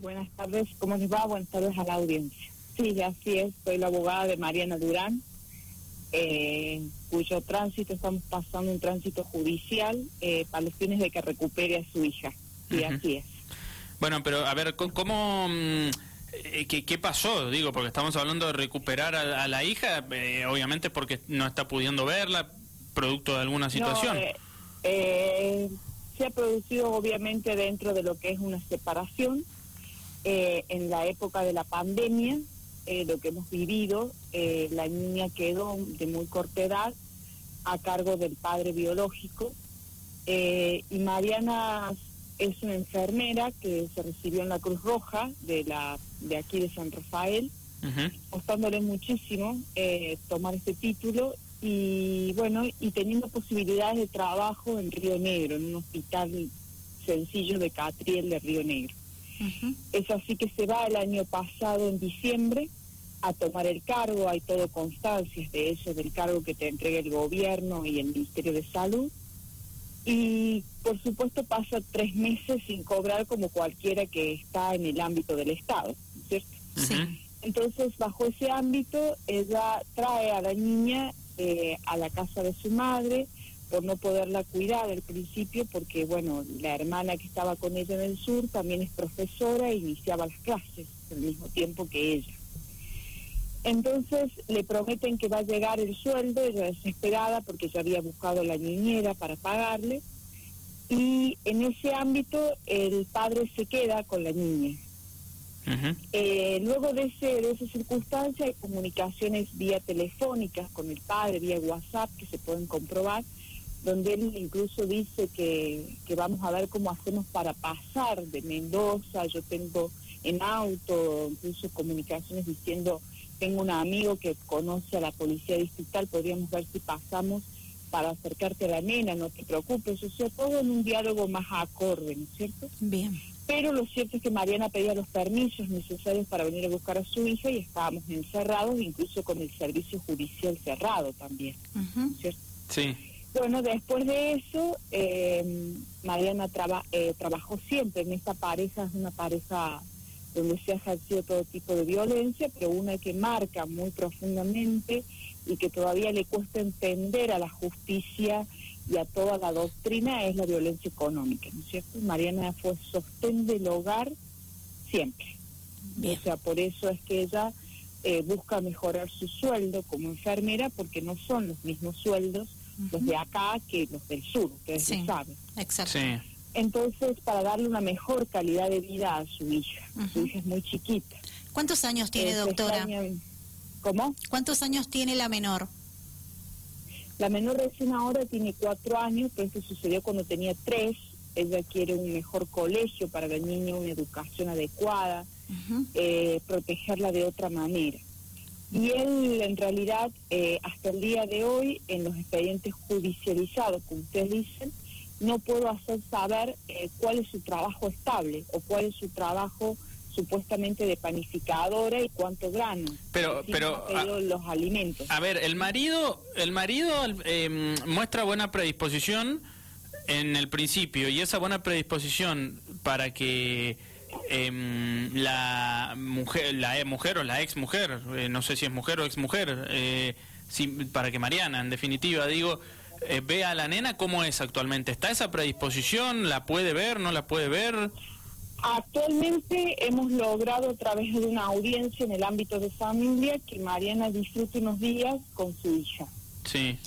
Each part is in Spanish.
Buenas tardes, ¿cómo les va? Buenas tardes a la audiencia. Sí, así es, soy la abogada de Mariana Durán, eh, cuyo tránsito, estamos pasando un tránsito judicial eh, para los fines de que recupere a su hija. Sí, así es. Bueno, pero a ver, ¿cómo... Mm, eh, ¿qué, ¿Qué pasó? Digo, porque estamos hablando de recuperar a, la hija, eh, obviamente porque no está pudiendo verla, producto de alguna situación. se ha producido obviamente dentro de lo que es una separación. En la época de la pandemia, lo que hemos vivido, la niña quedó de muy corta edad a cargo del padre biológico y Mariana es una enfermera que se recibió en la Cruz Roja de la de aquí de San Rafael, costándole muchísimo eh, tomar este título y bueno, y teniendo posibilidades de trabajo en Río Negro, en un hospital sencillo de Catriel de Río Negro. Es así que se va el año pasado, en diciembre, a tomar el cargo, hay todo constancias de eso, del cargo que te entrega el gobierno y el Ministerio de Salud y por supuesto pasa tres meses sin cobrar como cualquiera que está en el ámbito del Estado, ¿cierto? Sí. Entonces, bajo ese ámbito, ella trae a la niña eh, a la casa de su madre por no poderla cuidar al principio, porque, bueno, la hermana que estaba con ella en el sur también es profesora e iniciaba las clases al mismo tiempo que ella. Entonces le prometen que va a llegar el sueldo, ella desesperada porque ya había buscado la niñera para pagarle, y en ese ámbito el padre se queda con la niña. Eh, luego de, ese, de esa circunstancia hay comunicaciones vía telefónicas con el padre, vía WhatsApp, que se pueden comprobar, donde él incluso dice que, que vamos a ver cómo hacemos para pasar de Mendoza, yo tengo en auto, incluso comunicaciones diciendo tengo un amigo que conoce a la policía distrital, podríamos ver si pasamos para acercarte a la nena, no te preocupes, o sea, todo en un diálogo más acorde, ¿no es cierto? Bien. Pero lo cierto es que Mariana pedía los permisos necesarios para venir a buscar a su hija y estábamos encerrados, incluso con el servicio judicial cerrado también, ¿cierto? Sí. Bueno, después de eso, eh, Mariana eh, trabajó siempre en esta pareja, es una pareja donde se ha ejercido todo tipo de violencia, pero una que marca muy profundamente y que todavía le cuesta entender a la justicia y a toda la doctrina es la violencia económica, ¿no es cierto? Mariana fue sostén del hogar siempre. O sea, por eso es que ella eh, busca mejorar su sueldo como enfermera porque no son los mismos sueldos los de acá que los del sur, ustedes lo saben. Exacto. Entonces, para darle una mejor calidad de vida a su hija. Su hija es muy chiquita. ¿Cuántos años tiene, doctora? ¿Cómo? ¿Cuántos años tiene la menor? La menor recién ahora tiene cuatro años, pero esto sucedió cuando tenía tres. Ella quiere un mejor colegio para la niña, una educación adecuada, eh, protegerla de otra manera. Y él, en realidad, eh, hasta el día de hoy, en los expedientes judicializados, como ustedes dicen, no puedo hacer saber eh, cuál es su trabajo estable o cuál es su trabajo supuestamente de panificadora y cuánto grano. Pero, pero a, los alimentos. A ver, el marido, el marido em, muestra buena predisposición en el principio y esa buena predisposición para que em, la mujer, la mujer o la ex mujer, eh, no sé si es mujer o ex mujer, eh, para que Mariana, en definitiva, digo eh, ve a la nena cómo es actualmente. ¿Está esa predisposición? ¿La puede ver? ¿No la puede ver? Actualmente hemos logrado a través de una audiencia en el ámbito de familia que Mariana disfrute unos días con su hija. Sí.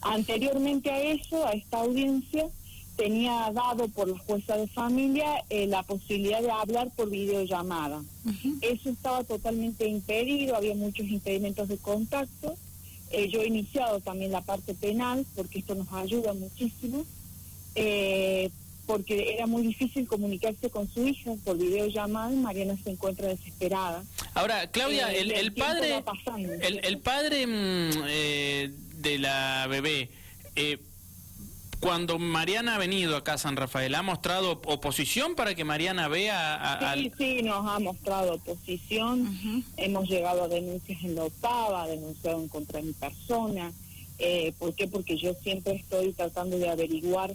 Anteriormente a eso, a esta audiencia, tenía dado por la jueza de familia eh, la posibilidad de hablar por videollamada. Eso estaba totalmente impedido, había muchos impedimentos de contacto eh, yo he iniciado también la parte penal porque esto nos ayuda muchísimo, eh, porque era muy difícil comunicarse con su hija por videollamada Mariana se encuentra desesperada. Ahora, Claudia, eh, el, padre, el, el, padre mm, de la bebé, cuando Mariana ha venido acá a San Rafael, ¿ha mostrado oposición para que Mariana vea a, Sí, sí, nos ha mostrado oposición. Hemos llegado a denuncias en la octava, denunciado en contra de mi persona. Eh, ¿Por qué? Porque yo siempre estoy tratando de averiguar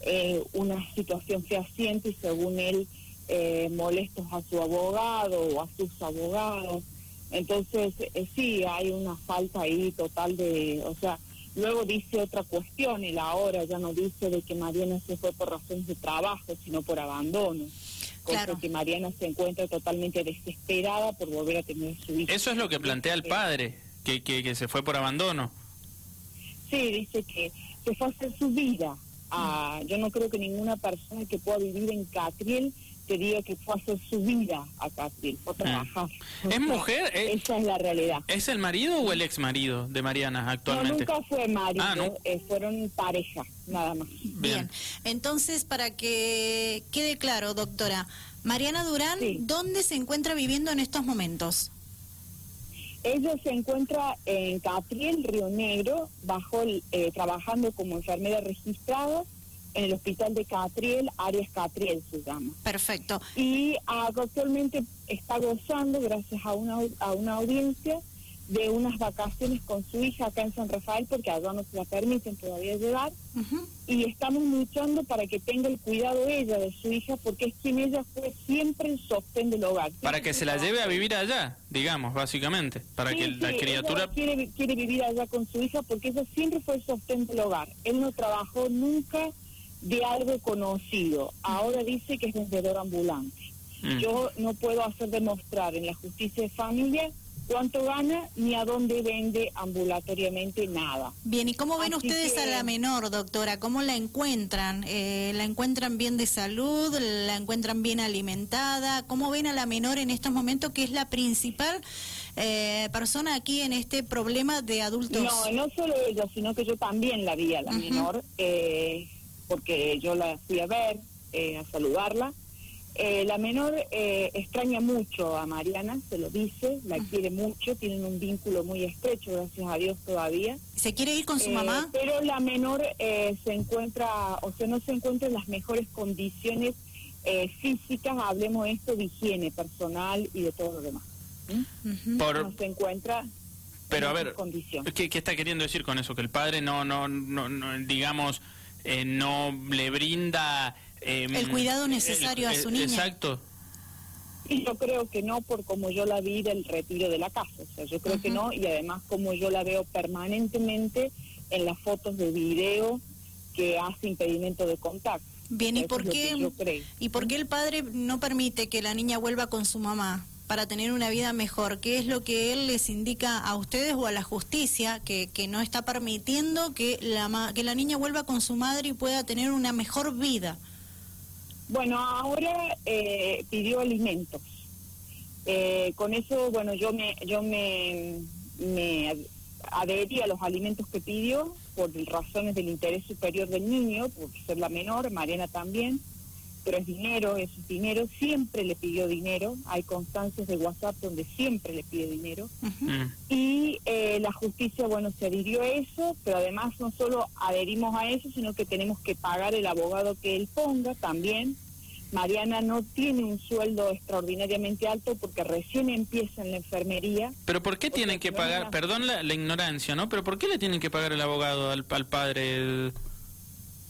eh, una situación fehaciente y según él eh, molestos a su abogado o a sus abogados. Entonces, eh, sí, hay una falta ahí total de, o sea, luego dice otra cuestión, y la hora ya no dice de que Mariana se fue por razones de trabajo, sino por abandono. Cosa Claro. que Mariana se encuentra totalmente desesperada por volver a tener su hijo. Eso es lo que plantea el padre, que, que, que se fue por abandono. Sí, dice que se fue a hacer su vida. Ah, yo no creo que ninguna persona que pueda vivir en Catriel diga que fue a hacer su vida a Catriel, fue a trabajar. Ah. ¿Es mujer? ¿Es- Esa es la realidad. ¿Es el marido o el ex marido de Mariana No, actualmente? nunca fue marido, Ah, ¿no? eh, fueron pareja, nada más. Bien. Entonces, para que quede claro, doctora, Mariana Durán, Sí. ¿dónde se encuentra viviendo en estos momentos? Ella se encuentra en Catriel, Río Negro, bajo el- eh, trabajando como enfermera registrada en el hospital de Catriel, Arias Catriel se llama. Perfecto. y actualmente está gozando, gracias a una, a una audiencia, de unas vacaciones con su hija acá en San Rafael, porque allá no se la permiten todavía llevar, y estamos luchando para que tenga el cuidado ella de su hija, porque es quien ella fue siempre el sostén del hogar. Para que se la lleve a vivir allá, digamos, básicamente. Para Sí, que la sí, criatura... ella quiere, quiere vivir allá con su hija porque ella siempre fue el sostén del hogar. Él no trabajó nunca de algo conocido. Ahora dice que es vendedor ambulante. Mm. Yo no puedo hacer demostrar en la justicia de familia cuánto gana ni a dónde vende ambulatoriamente nada. Bien, ¿y cómo ven Así ustedes a la menor, doctora? ¿Cómo la encuentran? Eh, ¿La encuentran bien de salud? ¿La encuentran bien alimentada? ¿Cómo ven a la menor en estos momentos, que es la principal eh, persona aquí en este problema de adultos? No, no solo ella, sino que yo también la vi a la menor, eh, porque yo la fui a ver, eh, a saludarla. Eh, la menor eh, extraña mucho a Mariana, se lo dice, la quiere mucho, tienen un vínculo muy estrecho, gracias a Dios todavía. ¿Se quiere ir con su Eh, mamá? Pero la menor eh, se encuentra, o sea, no se encuentra en las mejores condiciones eh, físicas, hablemos esto de higiene personal y de todo lo demás. ¿Mm? Por- No se encuentra Pero a en ver. ¿qué, qué está queriendo decir con eso? Que el padre no, no, no, no, digamos, eh, no le brinda... eh, El cuidado necesario a su niña. Exacto. Y yo creo que no por como yo la vi del retiro de la casa, o sea, yo creo que no y además como yo la veo permanentemente en las fotos de video que hace impedimento de contacto. Bien, ¿y por qué? yo creo. ¿Y por qué el padre no permite que la niña vuelva con su mamá para tener una vida mejor? ¿Qué es lo que él les indica a ustedes o a la justicia que, no está permitiendo que la, que la niña vuelva con su madre y pueda tener una mejor vida? Bueno, ahora eh, pidió alimentos. Eh, con eso, bueno, yo me yo me, me ad- adherí a los alimentos que pidió por razones del interés superior del niño, por ser la menor, Mariana también, pero es dinero, eso es dinero, siempre le pidió dinero, hay constancias de WhatsApp donde siempre le pide dinero. Mm. y eh, la justicia, bueno, se adhirió a eso, pero además no solo adherimos a eso, sino que tenemos que pagar el abogado que él ponga también. Mariana no tiene un sueldo extraordinariamente alto porque recién empieza en la enfermería. Pero ¿por qué tienen que pagar? Perdón la, la ignorancia, ¿no? Pero ¿por qué le tienen que pagar el abogado al, al padre? el-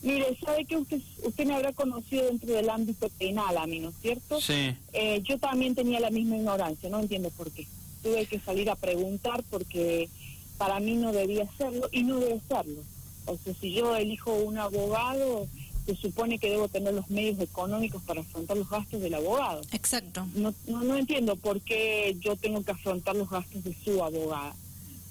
Mire, sabe que usted, usted me habrá conocido dentro del ámbito penal a mí, ¿no es cierto? Sí. Eh, yo también tenía la misma ignorancia, no entiendo por qué. Tuve que salir a preguntar porque para mí no debía serlo y no debe serlo. O sea, si yo elijo un abogado, se supone que debo tener los medios económicos para afrontar los gastos del abogado. Exacto. No, no, no entiendo por qué yo tengo que afrontar los gastos de su abogada.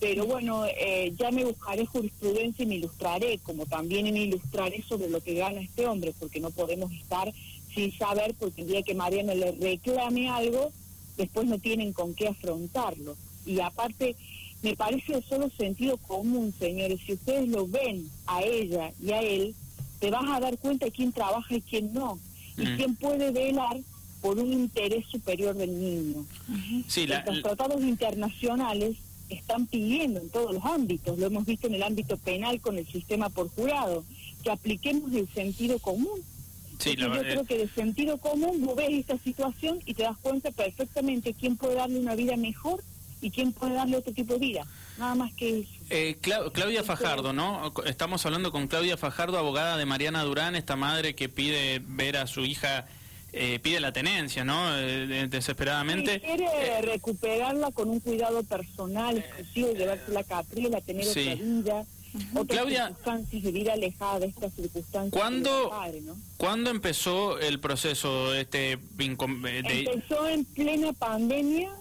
Pero bueno, eh, ya me buscaré jurisprudencia y me ilustraré, como también me ilustraré sobre lo que gana este hombre, porque no podemos estar sin saber, porque el día que Mariana le reclame algo, después no tienen con qué afrontarlo. Y aparte, me parece de solo sentido común, señores, si ustedes lo ven a ella y a él, te vas a dar cuenta de quién trabaja y quién no, y Mm. quién puede velar por un interés superior del niño. Ujú. Sí, la, Los tratados internacionales están pidiendo en todos los ámbitos, lo hemos visto en el ámbito penal con el sistema por jurado, que apliquemos el sentido común. sí, la- yo eh, creo que de sentido común vos ves esta situación y te das cuenta perfectamente quién puede darle una vida mejor y quién puede darle otro tipo de vida. Nada más que eso. Eh, Clau- Claudia Fajardo, ¿no? Estamos hablando con Claudia Fajardo, abogada de Mariana Durán, esta madre que pide ver a su hija eh, pide la tenencia, ¿no? Eh, desesperadamente. quiere eh, recuperarla con un cuidado personal, exclusivo, llevarse la capriela, tener otra vida. Claudia, circunstancias, vivir alejada de estas circunstancias. ¿Cuándo, ¿Cuándo empezó el proceso este Empezó en plena pandemia,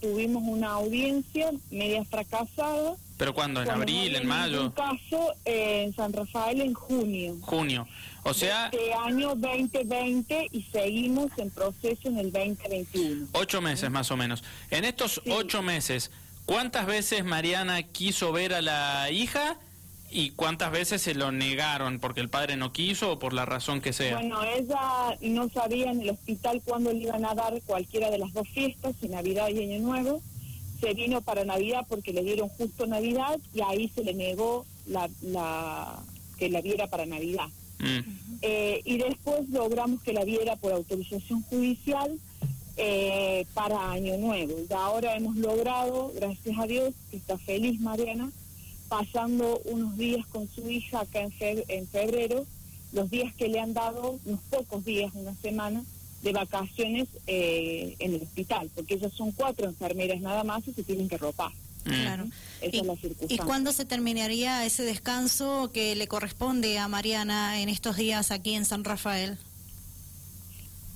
tuvimos una audiencia media fracasada. ¿Pero cuándo? ¿En abril, en mayo? Un caso en San Rafael en junio. Junio. O sea... Este año 2020 y seguimos en proceso en el 2021. Ocho meses más o menos. En estos ocho meses, ¿cuántas veces Mariana quiso ver a la hija y cuántas veces se lo negaron porque el padre no quiso o por la razón que sea? Bueno, ella no sabía en el hospital cuándo le iban a dar cualquiera de las dos fiestas, si Navidad y Año Nuevo. Se vino para Navidad porque le dieron justo Navidad y ahí se le negó la, la que la viera para Navidad. Mm. Eh, y después logramos que la viera por autorización judicial eh, para Año Nuevo. Y ahora hemos logrado, gracias a Dios, que está feliz Mariana, pasando unos días con su hija acá en, en febrero, los días que le han dado, unos pocos días, una semana, de vacaciones eh, en el hospital, porque ellas son cuatro enfermeras nada más y se tienen que ropar. Claro. ¿Y, cuándo se terminaría ese descanso que le corresponde a Mariana en estos días aquí en San Rafael?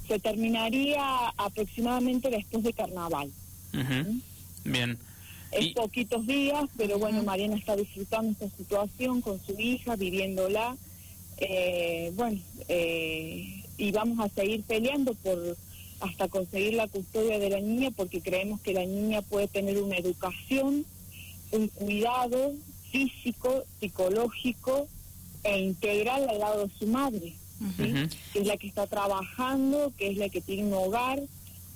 Se terminaría aproximadamente después de carnaval. Bien. Es poquitos días, pero bueno, Mariana está disfrutando esta situación con su hija, viviéndola. Eh, bueno, eh, y vamos a seguir peleando por hasta conseguir la custodia de la niña porque creemos que la niña puede tener una educación, un cuidado físico, psicológico e integral al lado de su madre, que es la que está trabajando, que es la que tiene un hogar,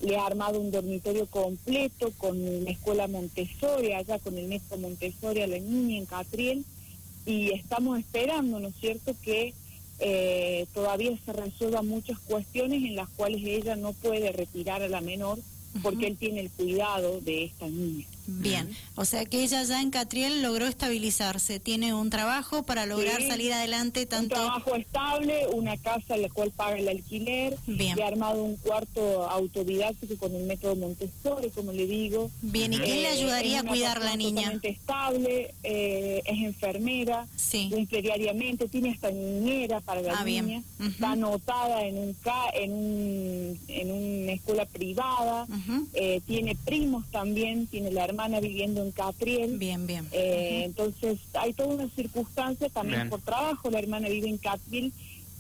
le ha armado un dormitorio completo con la escuela Montessori, allá con el maestro Montessori a la niña en Catriel, y estamos esperando, ¿no es cierto?, que eh, todavía se resuelvan muchas cuestiones en las cuales ella no puede retirar a la menor porque él tiene el cuidado de esta niña. Bien, o sea que ella ya en Catriel logró estabilizarse, tiene un trabajo para lograr salir adelante tanto... Un trabajo estable, una casa en la cual paga el alquiler, Bien. ha armado un cuarto autodidáctico con el método Montessori, como le digo. Bien, ¿y quién le eh, ayudaría a cuidar la niña? Totalmente estable, eh, es enfermera, sí. cumple diariamente, tiene hasta niñera para la ah, niña, está anotada en un, en, un, en una escuela privada, eh, tiene primos también, tiene la hermana viviendo en Catriel. Bien, bien. Eh, entonces hay toda una circunstancia también por trabajo, la hermana vive en Catriel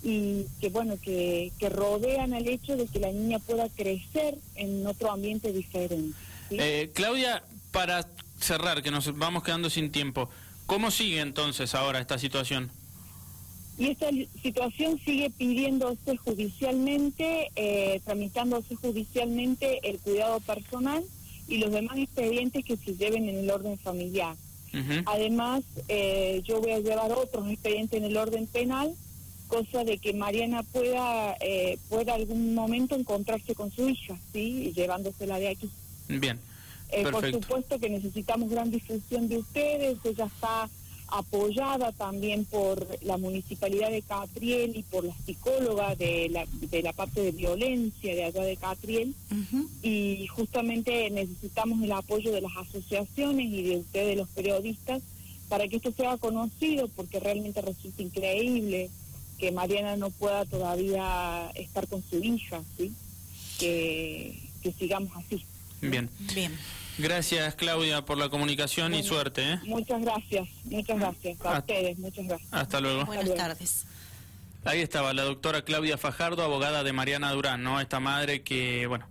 y que bueno, que, que rodean el hecho de que la niña pueda crecer en otro ambiente diferente. Eh, Claudia, para cerrar, que nos vamos quedando sin tiempo, ¿cómo sigue entonces ahora esta situación? Y esta situación sigue pidiéndose judicialmente, eh, tramitándose judicialmente el cuidado personal y los demás expedientes que se lleven en el orden familiar. Además, eh, yo voy a llevar otros expedientes en el orden penal, cosa de que Mariana pueda, eh, pueda algún momento encontrarse con su hija, ¿sí? Y llevándosela de aquí. Bien. Eh, por supuesto que necesitamos gran difusión de ustedes, ella está apoyada también por la municipalidad de Catriel y por la psicóloga de la, de la parte de violencia de allá de Catriel y justamente necesitamos el apoyo de las asociaciones y de ustedes los periodistas para que esto sea conocido porque realmente resulta increíble que Mariana no pueda todavía estar con su hija, ¿sí? que, que sigamos así. Bien. Bien. Gracias, Claudia, por la comunicación y suerte. ¿eh? Muchas gracias, muchas gracias. A, ustedes, muchas gracias. Hasta luego. Buenas tardes. Ahí estaba la doctora Claudia Fajardo, abogada de Mariana Durán, ¿no? Esta madre que, bueno,